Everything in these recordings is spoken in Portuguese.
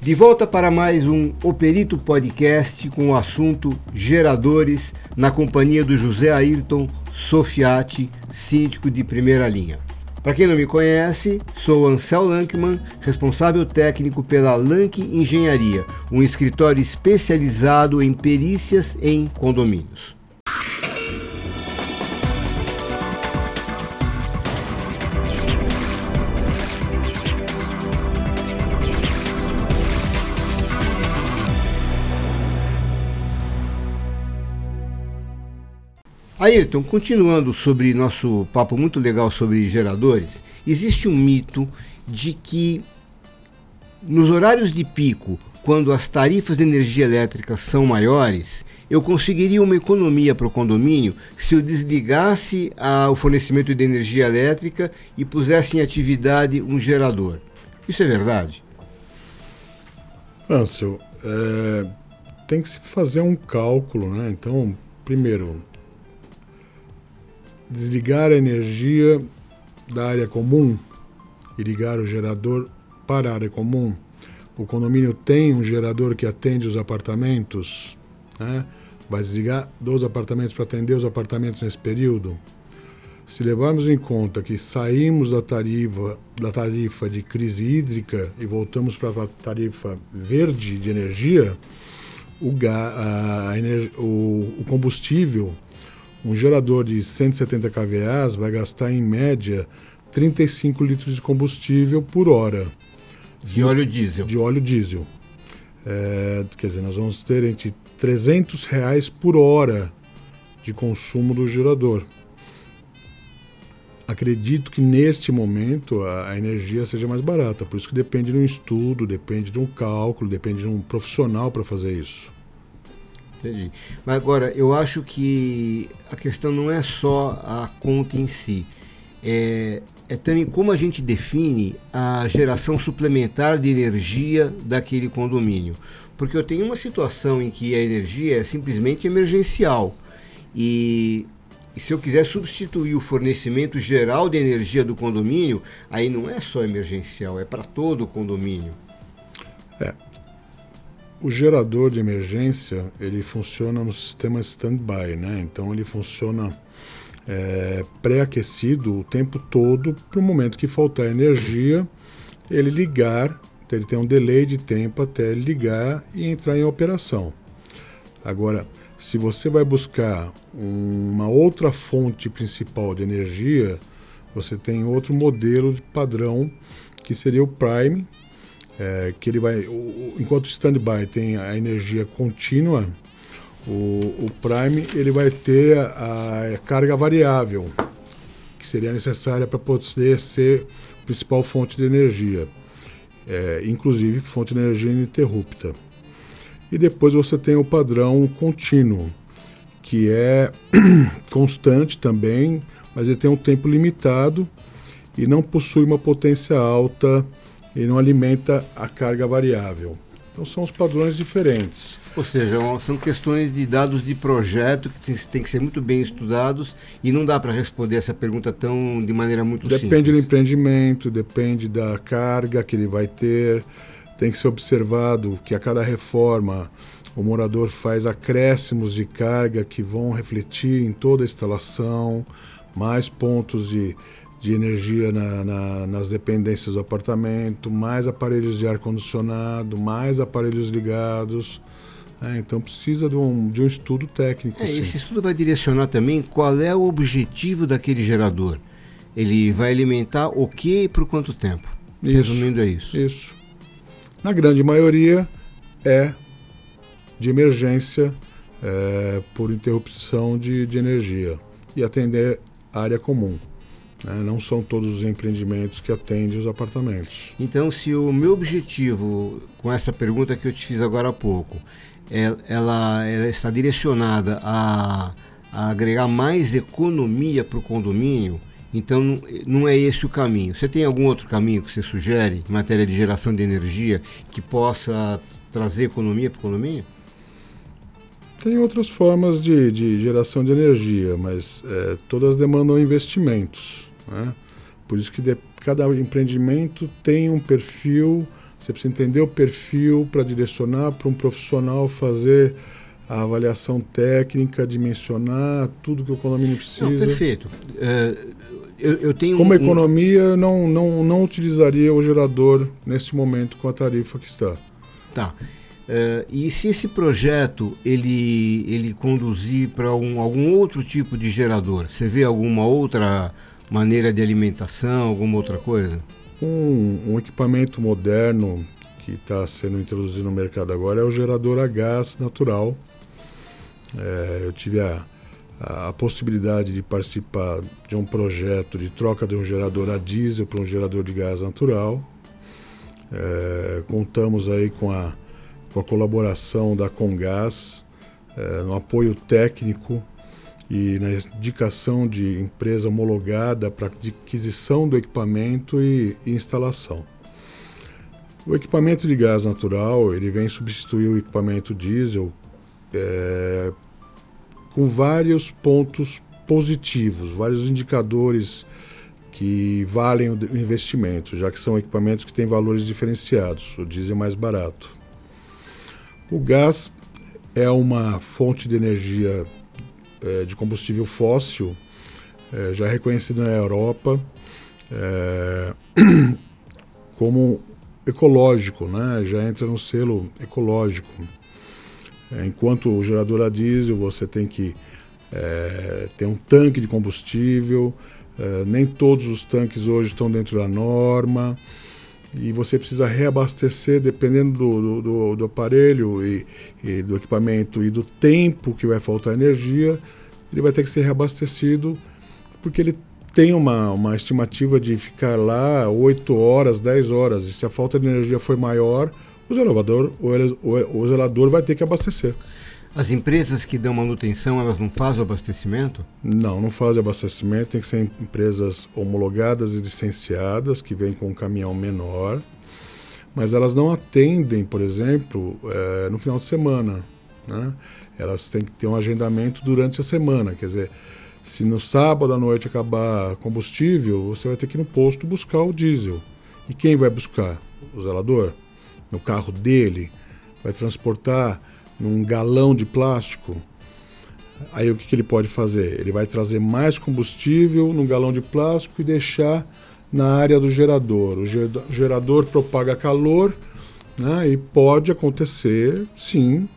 De volta para mais um Operito Podcast com o assunto geradores, na companhia do José Ayrton Sofiati, síndico de primeira linha. Para quem não me conhece, sou Ansel Lankman, responsável técnico pela Lank Engenharia, um escritório especializado em perícias em condomínios. Ayrton, continuando sobre nosso papo muito legal sobre geradores, existe um mito de que nos horários de pico, quando as tarifas de energia elétrica são maiores, eu conseguiria uma economia para o condomínio se eu desligasse a, o fornecimento de energia elétrica e pusesse em atividade um gerador. Isso é verdade? Ansel, é, tem que se fazer um cálculo, né? Então, primeiro, desligar a energia da área comum e ligar o gerador para a área comum. O condomínio tem um gerador que atende os apartamentos, né? vai desligar dos apartamentos para atender os apartamentos nesse período. Se levarmos em conta que saímos da tarifa, da tarifa de crise hídrica e voltamos para a tarifa verde de energia, o, a, a, o, o combustível um gerador de 170 kVA vai gastar em média 35 litros de combustível por hora. De óleo diesel. De óleo diesel. É, quer dizer, nós vamos ter entre 300 reais por hora de consumo do gerador. Acredito que neste momento a, a energia seja mais barata, por isso que depende de um estudo, depende de um cálculo, depende de um profissional para fazer isso. Entendi. Mas agora, eu acho que a questão não é só a conta em si. É, é também como a gente define a geração suplementar de energia daquele condomínio. Porque eu tenho uma situação em que a energia é simplesmente emergencial. E, e se eu quiser substituir o fornecimento geral de energia do condomínio, aí não é só emergencial, é para todo o condomínio. O gerador de emergência ele funciona no sistema standby, né? Então ele funciona é, pré-aquecido o tempo todo para o momento que faltar energia ele ligar, então ele tem um delay de tempo até ligar e entrar em operação. Agora, se você vai buscar uma outra fonte principal de energia, você tem outro modelo de padrão que seria o Prime, é, que ele vai, o, enquanto o standby tem a energia contínua, o, o Prime ele vai ter a, a, carga variável, que seria necessária para poder ser a principal fonte de energia, é, inclusive fonte de energia ininterrupta. E depois você tem o padrão contínuo, que é constante também, mas ele tem um tempo limitado e não possui uma potência alta e não alimenta a carga variável. Então são os padrões diferentes. Ou seja, são questões de dados de projeto que têm que ser muito bem estudados e não dá para responder essa pergunta tão de maneira muito depende simples. Depende do empreendimento, depende da carga que ele vai ter. Tem que ser observado que a cada reforma o morador faz acréscimos de carga que vão refletir em toda a instalação, mais pontos de de energia na, na, nas dependências do apartamento, mais aparelhos de ar-condicionado, mais aparelhos ligados. É, então precisa de um, de um estudo técnico. É, esse estudo vai direcionar também qual é o objetivo daquele gerador. Ele vai alimentar o que e por quanto tempo? Isso, Resumindo, é isso. Isso. Na grande maioria é de emergência é, por interrupção de, de energia e atender área comum. Né? Não são todos os empreendimentos que atendem os apartamentos. Então, se o meu objetivo com essa pergunta que eu te fiz agora há pouco, é, ela, ela está direcionada a, a agregar mais economia para o condomínio, então não é esse o caminho. Você tem algum outro caminho que você sugere em matéria de geração de energia que possa trazer economia para o condomínio? Tem outras formas de, de geração de energia, mas é, todas demandam investimentos. Né? Por isso que de, cada empreendimento tem um perfil Você precisa entender o perfil para direcionar para um profissional fazer a avaliação técnica, dimensionar tudo que o condomínio precisa. Não, perfeito. É, eu, eu, tenho Como um, economia, não, não, não utilizaria o gerador neste momento com a tarifa que está. Tá. Uh, e se esse projeto ele, ele conduzir para um, algum outro tipo de gerador, você vê alguma outra maneira de alimentação, alguma outra coisa? Um, um equipamento moderno que está sendo introduzido no mercado agora é o gerador a gás natural. É, eu tive a, a, a, possibilidade de participar de um projeto de troca de um gerador a diesel para um gerador de gás natural. É, contamos aí com a com a colaboração da Congás, é, no apoio técnico e na indicação de empresa homologada para aquisição do equipamento e, e, instalação. O equipamento de gás natural ele vem substituir o equipamento diesel é, com vários pontos positivos, vários indicadores que valem o investimento, já que são equipamentos que têm valores diferenciados. O diesel é mais barato. O gás é uma fonte de energia é, de combustível fóssil, é, já reconhecida na Europa é, como ecológico, né? já entra no selo ecológico. É, enquanto o gerador a diesel você tem que é, ter um tanque de combustível, é, nem todos os tanques hoje estão dentro da norma e você precisa reabastecer dependendo do, do, do aparelho e, e, do equipamento e do tempo que vai faltar energia, ele vai ter que ser reabastecido porque ele tem uma, uma estimativa de ficar lá 8 horas, 10 horas, e se a falta de energia for maior, o zelador, o, o, o zelador vai ter que abastecer. As empresas que dão manutenção, elas não fazem o abastecimento? Não, não fazem abastecimento. Tem que ser empresas homologadas e licenciadas, que vêm com um caminhão menor. Mas elas não atendem, por exemplo, é, no final de semana. Né? Elas têm que ter um agendamento durante a semana. Quer dizer, se no sábado à noite acabar combustível, você vai ter que ir no posto buscar o diesel. E quem vai buscar? O zelador? No carro dele? Vai transportar num galão de plástico, aí o que, que ele pode fazer? Ele vai trazer mais combustível num galão de plástico e deixar na área do gerador. O gerador propaga calor né, e pode acontecer, sim,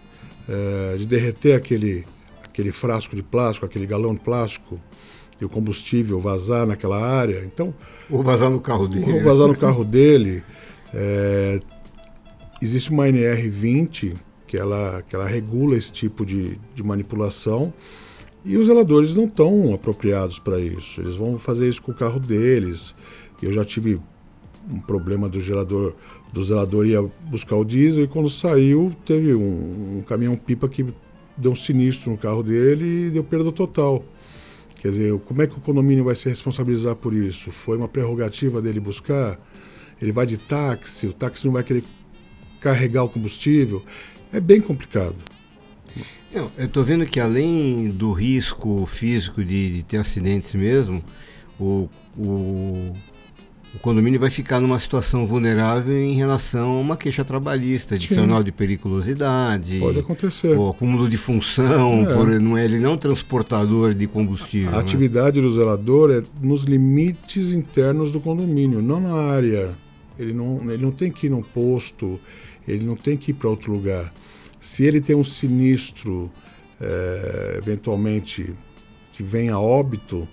é, de derreter aquele, aquele frasco de plástico, aquele galão de plástico e o combustível vazar naquela área. Então, ou vazar no carro dele. Ou vazar no carro dele. É, existe uma NR20 que ela, que ela regula esse tipo de, de manipulação. E os zeladores não estão apropriados para isso. Eles vão fazer isso com o carro deles. Eu já tive um problema do gerador, do zelador ia buscar o diesel e quando saiu teve um, um caminhão pipa que deu um sinistro no carro dele e deu perda total. Quer dizer, como é que o condomínio vai se responsabilizar por isso? Foi uma prerrogativa dele buscar? Ele vai de táxi, o táxi não vai querer carregar o combustível é bem complicado. Eu estou vendo que além do risco físico de, de ter acidentes mesmo, o, o, o, condomínio vai ficar numa situação vulnerável em relação a uma queixa trabalhista, adicional Sim. de periculosidade. Pode acontecer. O acúmulo de função, é. por, não é, ele não é um transportador de combustível. A né? atividade do zelador é nos limites internos do condomínio, não na área. Ele não, ele não tem que ir no posto, ele não tem que ir para outro lugar. Se ele tem um sinistro, é, eventualmente, que venha a óbito,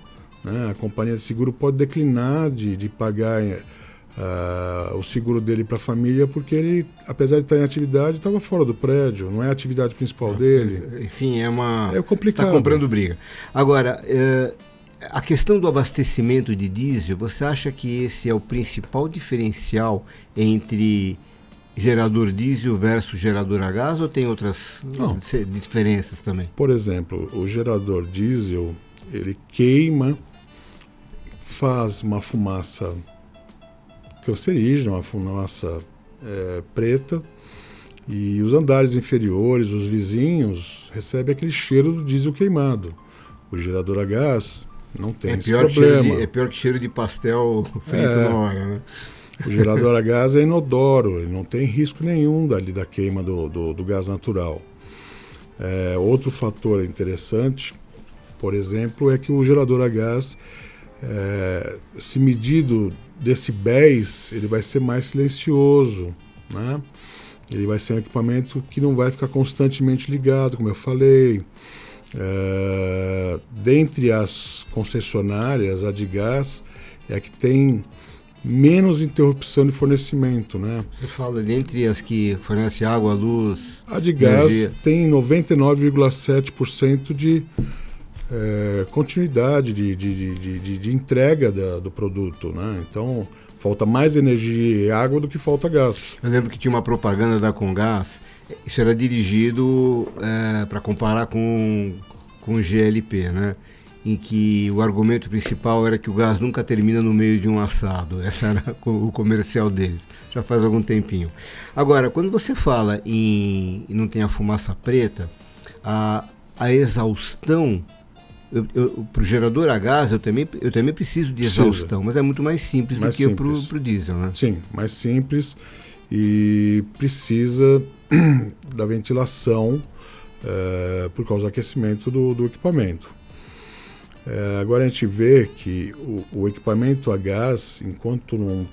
né, a companhia de seguro pode declinar de, de pagar uh, o seguro dele para a família, porque ele, apesar de estar em atividade, estava fora do prédio, não é a atividade principal dele. Enfim, é uma. É complicado. Está comprando briga. Agora. É a questão do abastecimento de diesel, você acha que esse é o principal diferencial entre gerador diesel versus gerador a gás ou tem outras Não. diferenças também? Por exemplo, o gerador diesel, ele queima, faz uma fumaça cancerígena, uma fumaça é, preta, e os andares inferiores, os vizinhos, recebem aquele cheiro do diesel queimado. O gerador a gás não tem é esse problema. De, é pior que cheiro de pastel feito é, na hora, né? O gerador a gás é inodoro, ele não tem risco nenhum dali da queima do, do, do gás natural. É, outro fator interessante, por exemplo, é que o gerador a gás, é, se medido decibéis, ele vai ser mais silencioso, né? Ele vai ser um equipamento que não vai ficar constantemente ligado, como eu falei. É, dentre as concessionárias, a de gás é a que tem menos interrupção de fornecimento, né? Você fala dentre as que fornece água, luz, a de gás energia. tem 99,7% de é, continuidade de, de, de, de, de entrega da, do produto, né? Então falta mais energia e água do que falta gás. Eu lembro que tinha uma propaganda da Congás, isso era dirigido é, para comparar com com o GLP, né? Em que o argumento principal era que o gás nunca termina no meio de um assado. Esse era o comercial deles, já faz algum tempinho. Agora, quando você fala em, em não tem a fumaça preta, a, a exaustão para o gerador a gás eu também, eu também preciso de exaustão, mas é muito mais simples mais do que para o diesel, né? Sim, mais simples e precisa da ventilação é, por causa do aquecimento do, do equipamento. É, agora a gente vê que o, o, equipamento a gás, enquanto num,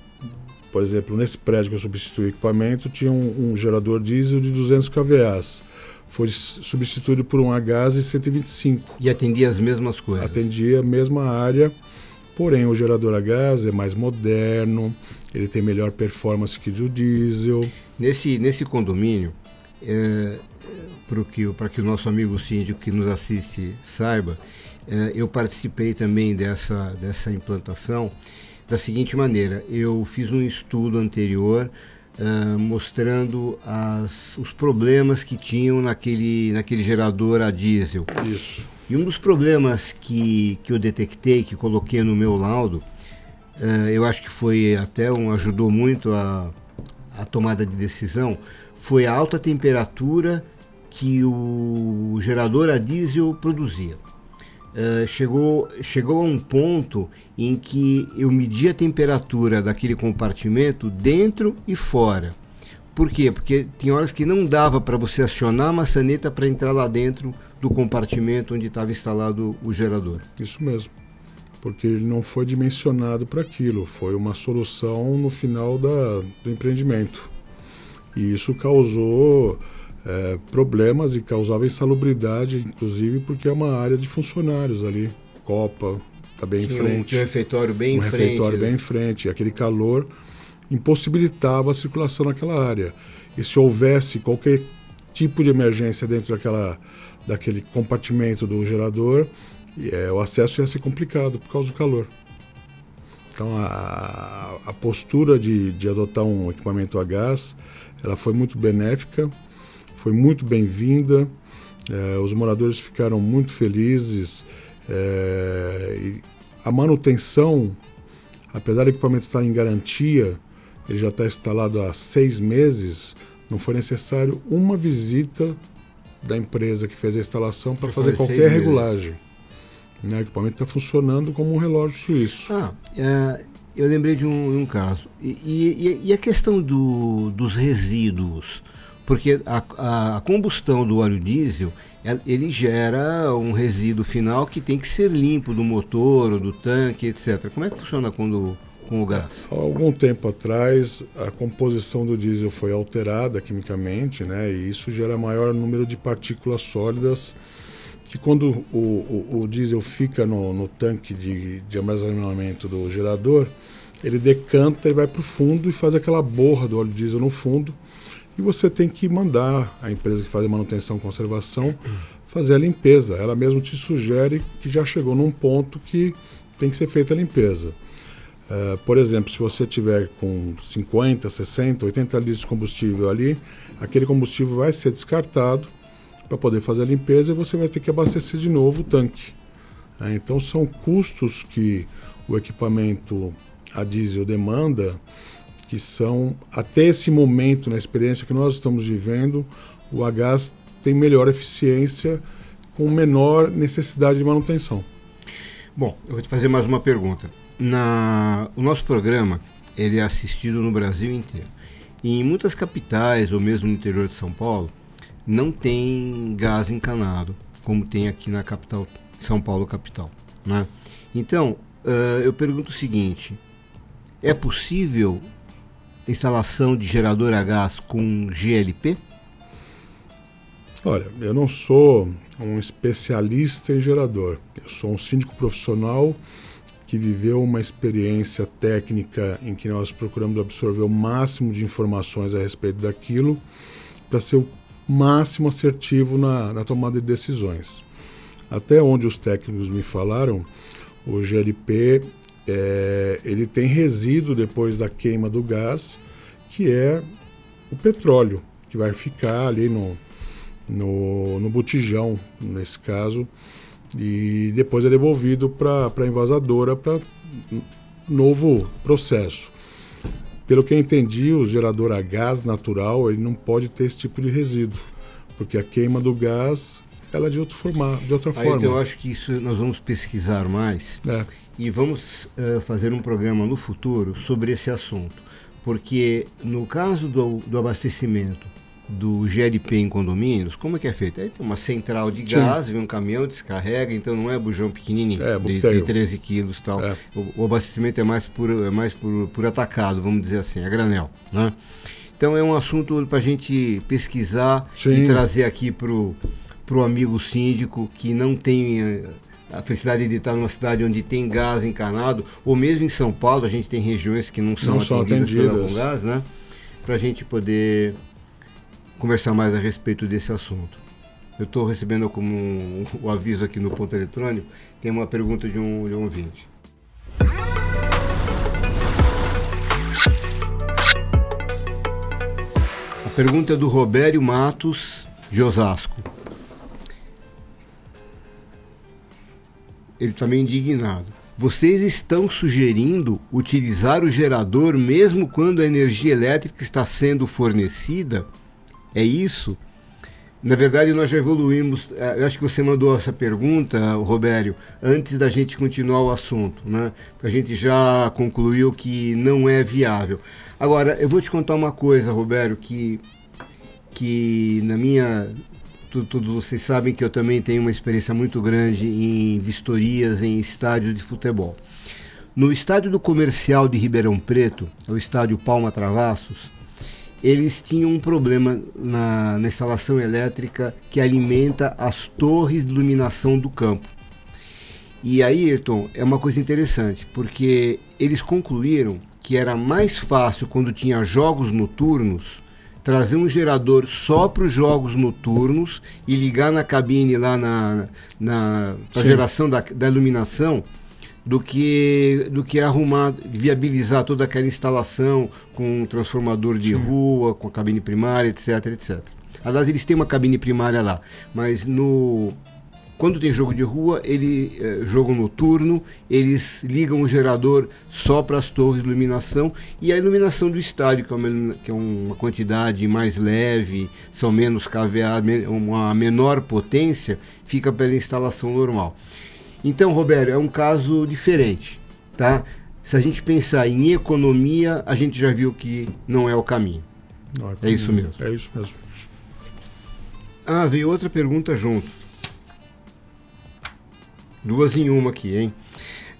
por exemplo, nesse prédio que eu substituí o equipamento, tinha um, um gerador diesel de 200 kVA. Foi substituído por um a gás de 125. E atendia as mesmas coisas? Atendia a mesma área, porém o gerador a gás é mais moderno, ele tem melhor performance que o diesel. Nesse, nesse condomínio, é, para que, que o nosso amigo síndico que nos assiste saiba, eu participei também dessa, dessa implantação da seguinte maneira: eu fiz um estudo anterior uh, mostrando as, os problemas que tinham naquele, naquele gerador a diesel. Isso. E um dos problemas que, que eu detectei, que coloquei no meu laudo, uh, eu acho que foi até um ajudou muito a, a tomada de decisão, foi a alta temperatura que o gerador a diesel produzia. Uh, chegou, chegou a um ponto em que eu medi a temperatura daquele compartimento dentro e fora. Por quê? Porque tem horas que não dava para você acionar a maçaneta para entrar lá dentro do compartimento onde estava instalado o gerador. Isso mesmo. Porque ele não foi dimensionado para aquilo, foi uma solução no final da, do empreendimento. E isso causou é, problemas e causava insalubridade, inclusive porque é uma área de funcionários ali. Copa, está bem tinha em frente. Um, tinha um refeitório bem um em frente. Um refeitório bem em frente. Aquele calor impossibilitava a circulação naquela área. E se houvesse qualquer tipo de emergência dentro daquela, daquele compartimento do gerador, é, o acesso ia ser complicado por causa do calor. Então a, a postura de, de adotar um equipamento a gás, ela foi muito benéfica foi muito bem-vinda. É, os moradores ficaram muito felizes. É, a manutenção, apesar do equipamento estar em garantia, ele já está instalado há seis meses, não foi necessário uma visita da empresa que fez a instalação para fazer qualquer regulagem. Né? O equipamento está funcionando como um relógio suíço. Ah, é, eu lembrei de um, um caso. E, e, e, a questão do, dos resíduos? Porque a, a, combustão do óleo diesel ele gera um resíduo final que tem que ser limpo do motor ou do tanque, etc. Como é que funciona quando com o gás? Há algum tempo atrás, a composição do diesel foi alterada quimicamente, né? E isso gera maior número de partículas sólidas que quando o, o, o diesel fica no, no tanque de, de armazenamento do gerador, ele decanta e vai para o fundo e faz aquela borra do óleo diesel no fundo e você tem que mandar a empresa que faz a manutenção e conservação fazer a limpeza. Ela mesmo te sugere que já chegou num ponto que tem que ser feita a limpeza. Uh, por exemplo, se você tiver com 50, 60, 80 litros de combustível ali, aquele combustível vai ser descartado para poder fazer a limpeza e você vai ter que abastecer de novo o tanque. Uh, então são custos que o equipamento a diesel demanda que são, até esse momento, na experiência que nós estamos vivendo, o a gás tem melhor eficiência com menor necessidade de manutenção. Bom, eu vou te fazer mais uma pergunta. Na, o nosso programa, ele é assistido no Brasil inteiro. E em muitas capitais, ou mesmo no interior de São Paulo, não tem gás encanado, como tem aqui na capital, São Paulo capital. Né? Então, uh, eu pergunto o seguinte: é possível instalação de gerador a gás com GLP? Olha, eu não sou um especialista em gerador. Eu sou um síndico profissional que viveu uma experiência técnica em que nós procuramos absorver o máximo de informações a respeito daquilo para ser o máximo assertivo na, na tomada de decisões. Até onde os técnicos me falaram, o GLP é, ele tem resíduo depois da queima do gás, que é o petróleo, que vai ficar ali no, no, no botijão, nesse caso, e depois é devolvido para a envasadora para novo processo. Pelo que eu entendi, o gerador a gás natural ele não pode ter esse tipo de resíduo, porque a queima do gás ela é de, outro forma, de outra Aí, forma. Então, eu acho que isso nós vamos pesquisar mais é. E vamos uh, fazer um programa no futuro sobre esse assunto. Porque no caso do, do abastecimento do GLP em condomínios, como é que é feito? Aí tem uma central de gás, vem um caminhão, descarrega, então não é bujão pequenininho, é, de, de 13 quilos tal. É. O, o, abastecimento é mais, por, é mais por, por atacado, vamos dizer assim, é granel. Né? Então é um assunto para a gente pesquisar Sim. e trazer aqui para o amigo síndico que não tem eh, a felicidade de estar numa cidade onde tem gás encanado, ou mesmo em São Paulo, a gente tem regiões que não são, não atendidas, atendidas. pela gás, né? Para a gente poder conversar mais a respeito desse assunto. Eu estou recebendo como um, o aviso aqui no ponto eletrônico, tem uma pergunta de um, de um ouvinte. A pergunta é do Robério Matos, de Osasco. Ele está meio indignado. Vocês estão sugerindo utilizar o gerador mesmo quando a energia elétrica está sendo fornecida? É isso? Na verdade, nós já evoluímos. Eh, eu acho que você mandou essa pergunta, Robério, antes da gente continuar o assunto, né? A gente já concluiu que não é viável. Agora, eu vou te contar uma coisa, Robério, que, que na minha. Todos vocês sabem que eu também tenho uma experiência muito grande em vistorias em estádios de futebol. No estádio do Comercial de Ribeirão Preto, é o estádio Palma Travassos, eles tinham um problema na, na instalação elétrica que alimenta as torres de iluminação do campo. E aí, Ayrton, é uma coisa interessante, porque eles concluíram que era mais fácil quando tinha jogos noturnos trazer um gerador só para os jogos noturnos e ligar na cabine lá na, na, na geração da, da iluminação do que, do que arrumar, viabilizar toda aquela instalação com um transformador de Sim. rua, com a cabine primária, etc, etc. Aliás, eles têm uma cabine primária lá, mas no quando tem jogo de rua, ele é, jogo noturno, eles ligam o gerador só para as torres de iluminação e a iluminação do estádio, que é uma, que é uma quantidade mais leve, são menos KVA, uma menor potência, fica pela instalação normal. Então, Roberto, é um caso diferente, tá? Se a gente pensar em economia, a gente já viu que não é o caminho. é, é isso mesmo. É isso mesmo. Ah, veio outra pergunta junto. Duas em uma aqui, hein?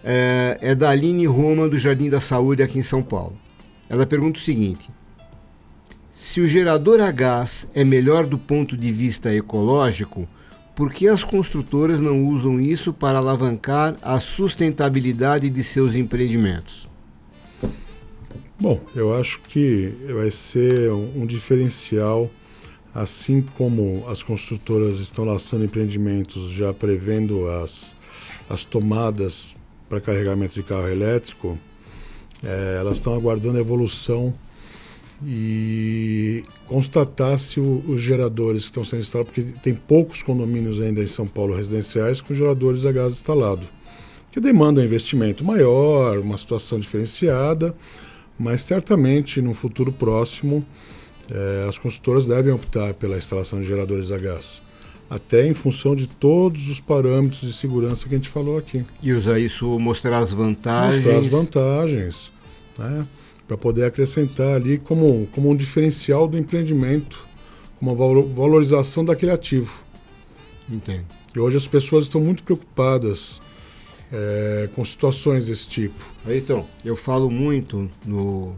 É, é da Aline Roma, do Jardim da Saúde, aqui em São Paulo. Ela pergunta o seguinte: se o gerador a gás é melhor do ponto de vista ecológico, por que as construtoras não usam isso para alavancar a sustentabilidade de seus empreendimentos? Bom, eu acho que vai ser um diferencial, assim como as construtoras estão lançando empreendimentos já prevendo as, as tomadas para carregamento de carro elétrico, é, elas estão aguardando a evolução e constatar se o, os geradores que estão sendo instalados, porque tem poucos condomínios ainda em São Paulo residenciais com geradores a gás instalado, que demandam um investimento maior, uma situação diferenciada, mas certamente no futuro próximo eh, as consultoras devem optar pela instalação de geradores a gás, até em função de todos os parâmetros de segurança que a gente falou aqui. E usar isso, mostrar as vantagens. Mostrar as vantagens. Né? para poder acrescentar ali como, como um diferencial do empreendimento, uma valorização daquele ativo. Entendo. E hoje as pessoas estão muito preocupadas é, com situações desse tipo. Então, eu falo muito no,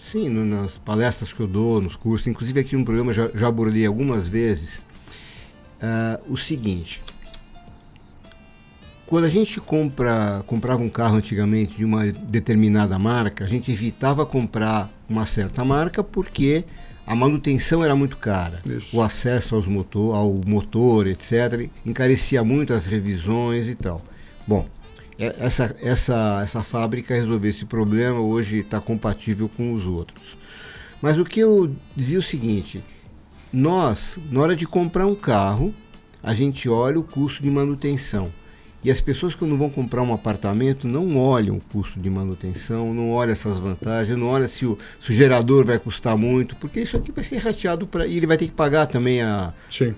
sim, nas palestras que eu dou, nos cursos, inclusive aqui no programa já, já abordei algumas vezes uh, o seguinte: quando a gente compra, comprava um carro antigamente de uma determinada marca, a gente evitava comprar uma certa marca porque a manutenção era muito cara. Isso. O acesso aos motor, ao motor, etc., encarecia muito as revisões e tal. Bom, é, essa, essa, essa fábrica resolveu esse problema, hoje está compatível com os outros. Mas o que eu dizia é o seguinte: nós, na hora de comprar um carro, a gente olha o custo de manutenção. E as pessoas quando vão comprar um apartamento não olham o custo de manutenção, não olham essas vantagens, não olham se o, se o gerador vai custar muito, porque isso aqui vai ser rateado para e ele vai ter que pagar também a,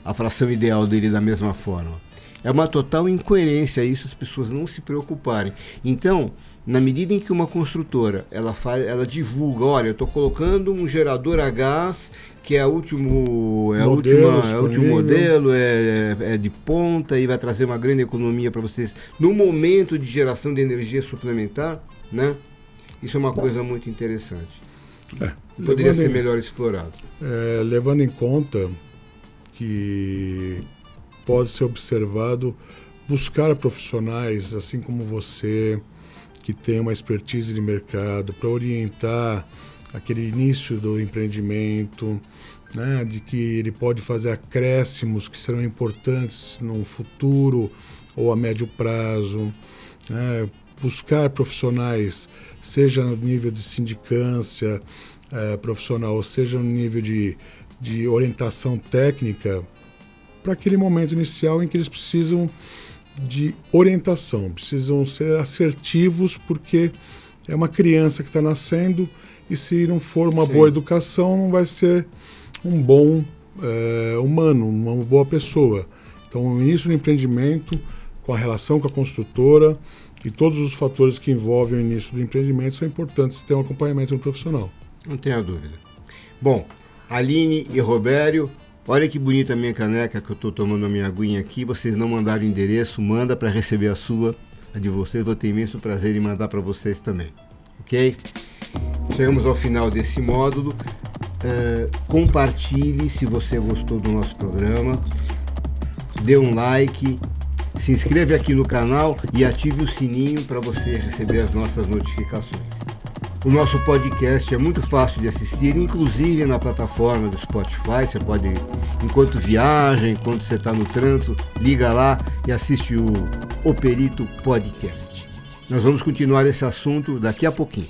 a fração ideal dele da mesma forma. É uma total incoerência isso, as pessoas não se preocuparem. Então, na medida em que uma construtora ela faz, ela divulga, olha, eu estou colocando um gerador a gás que é, último, é, última, é o último modelo, é, é, é, de ponta e vai trazer uma grande economia para vocês no momento de geração de energia suplementar, né? Isso é uma coisa muito interessante. É, Poderia ser em, melhor explorado. É, levando em conta que pode ser observado buscar profissionais assim como você que tem uma expertise de mercado para orientar aquele início do empreendimento, né, de que ele pode fazer acréscimos que serão importantes no futuro ou a médio prazo, né, buscar profissionais, seja no nível de sindicância é, profissional, seja no nível de, de orientação técnica, para aquele momento inicial em que eles precisam de orientação, precisam ser assertivos, porque é uma criança que está nascendo e se não for uma Sim. boa educação, não vai ser um bom é, humano, uma boa pessoa. Então, o início do empreendimento, com a relação com a construtora e todos os fatores que envolvem o início do empreendimento são importantes ter um acompanhamento no profissional. Não tenha dúvida. Bom, Aline e Robério, olha que bonita a minha caneca que eu estou tomando a minha aguinha aqui. Vocês não mandaram o endereço, manda para receber a sua, a de vocês. Vou ter imenso prazer em mandar para vocês também. Ok? Chegamos ao final desse módulo. Uh, compartilhe se você gostou do nosso programa. Dê um like, se inscreve aqui no canal e ative o sininho para você receber as nossas notificações. O nosso podcast é muito fácil de assistir, inclusive na plataforma do Spotify. Você pode, enquanto viaja, enquanto você está no trânsito, liga lá e assiste o O Perito Podcast. Nós vamos continuar esse assunto daqui a pouquinho.